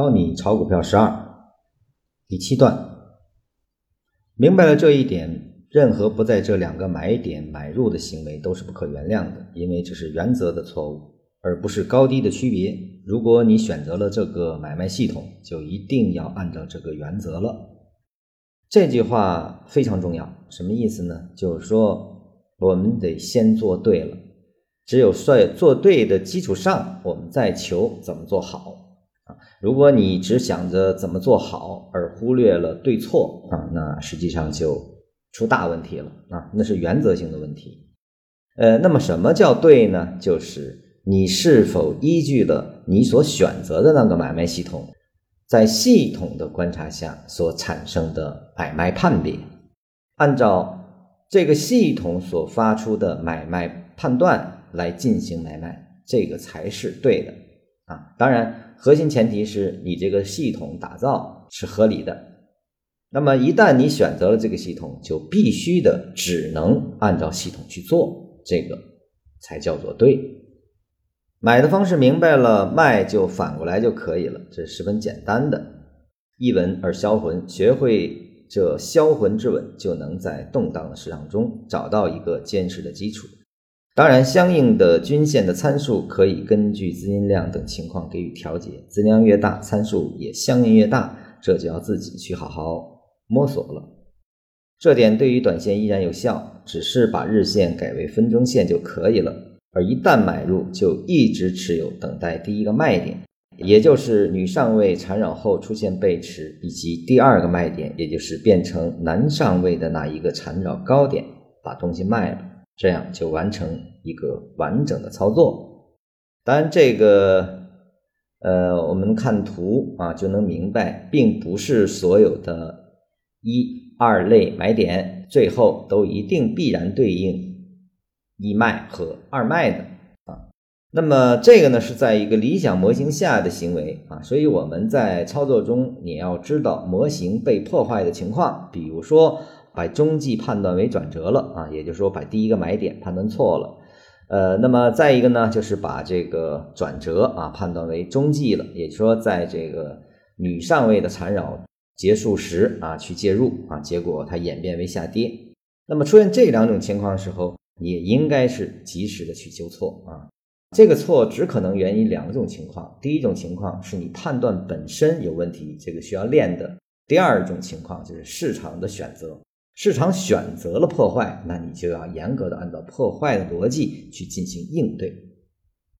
教你炒股票十二，第七段，明白了这一点，任何不在这两个买点买入的行为都是不可原谅的，因为这是原则的错误，而不是高低的区别。如果你选择了这个买卖系统，就一定要按照这个原则了。这句话非常重要，什么意思呢？就是说，我们得先做对了。只有在做对的基础上，我们再求怎么做好。如果你只想着怎么做好，而忽略了对错啊，那实际上就出大问题了啊。那是原则性的问题。呃，那么什么叫对呢？就是你是否依据了你所选择的那个买卖系统，在系统的观察下所产生的买卖判别，按照这个系统所发出的买卖判断。来进行买卖，这个才是对的啊！当然，核心前提是你这个系统打造是合理的。那么，一旦你选择了这个系统，就必须的只能按照系统去做，这个才叫做对。买的方式明白了，卖就反过来就可以了，这十分简单的。一文而销魂，学会这销魂之稳，就能在动荡的市场中找到一个坚实的基础。当然，相应的均线的参数可以根据资金量等情况给予调节，资金量越大，参数也相应越大，这就要自己去好好摸索了。这点对于短线依然有效，只是把日线改为分钟线就可以了。而一旦买入，就一直持有，等待第一个卖点，也就是女上位缠绕后出现背驰，以及第二个卖点，也就是变成男上位的那一个缠绕高点，把东西卖了。这样就完成一个完整的操作。当然，这个呃，我们看图啊就能明白，并不是所有的一二类买点最后都一定必然对应一卖和二卖的啊。那么这个呢是在一个理想模型下的行为啊，所以我们在操作中你要知道模型被破坏的情况，比如说。把中继判断为转折了啊，也就是说把第一个买点判断错了，呃，那么再一个呢，就是把这个转折啊判断为中继了，也就是说在这个女上位的缠绕结束时啊去介入啊，结果它演变为下跌。那么出现这两种情况的时候，也应该是及时的去纠错啊。这个错只可能源于两种情况，第一种情况是你判断本身有问题，这个需要练的；第二种情况就是市场的选择。市场选择了破坏，那你就要严格的按照破坏的逻辑去进行应对。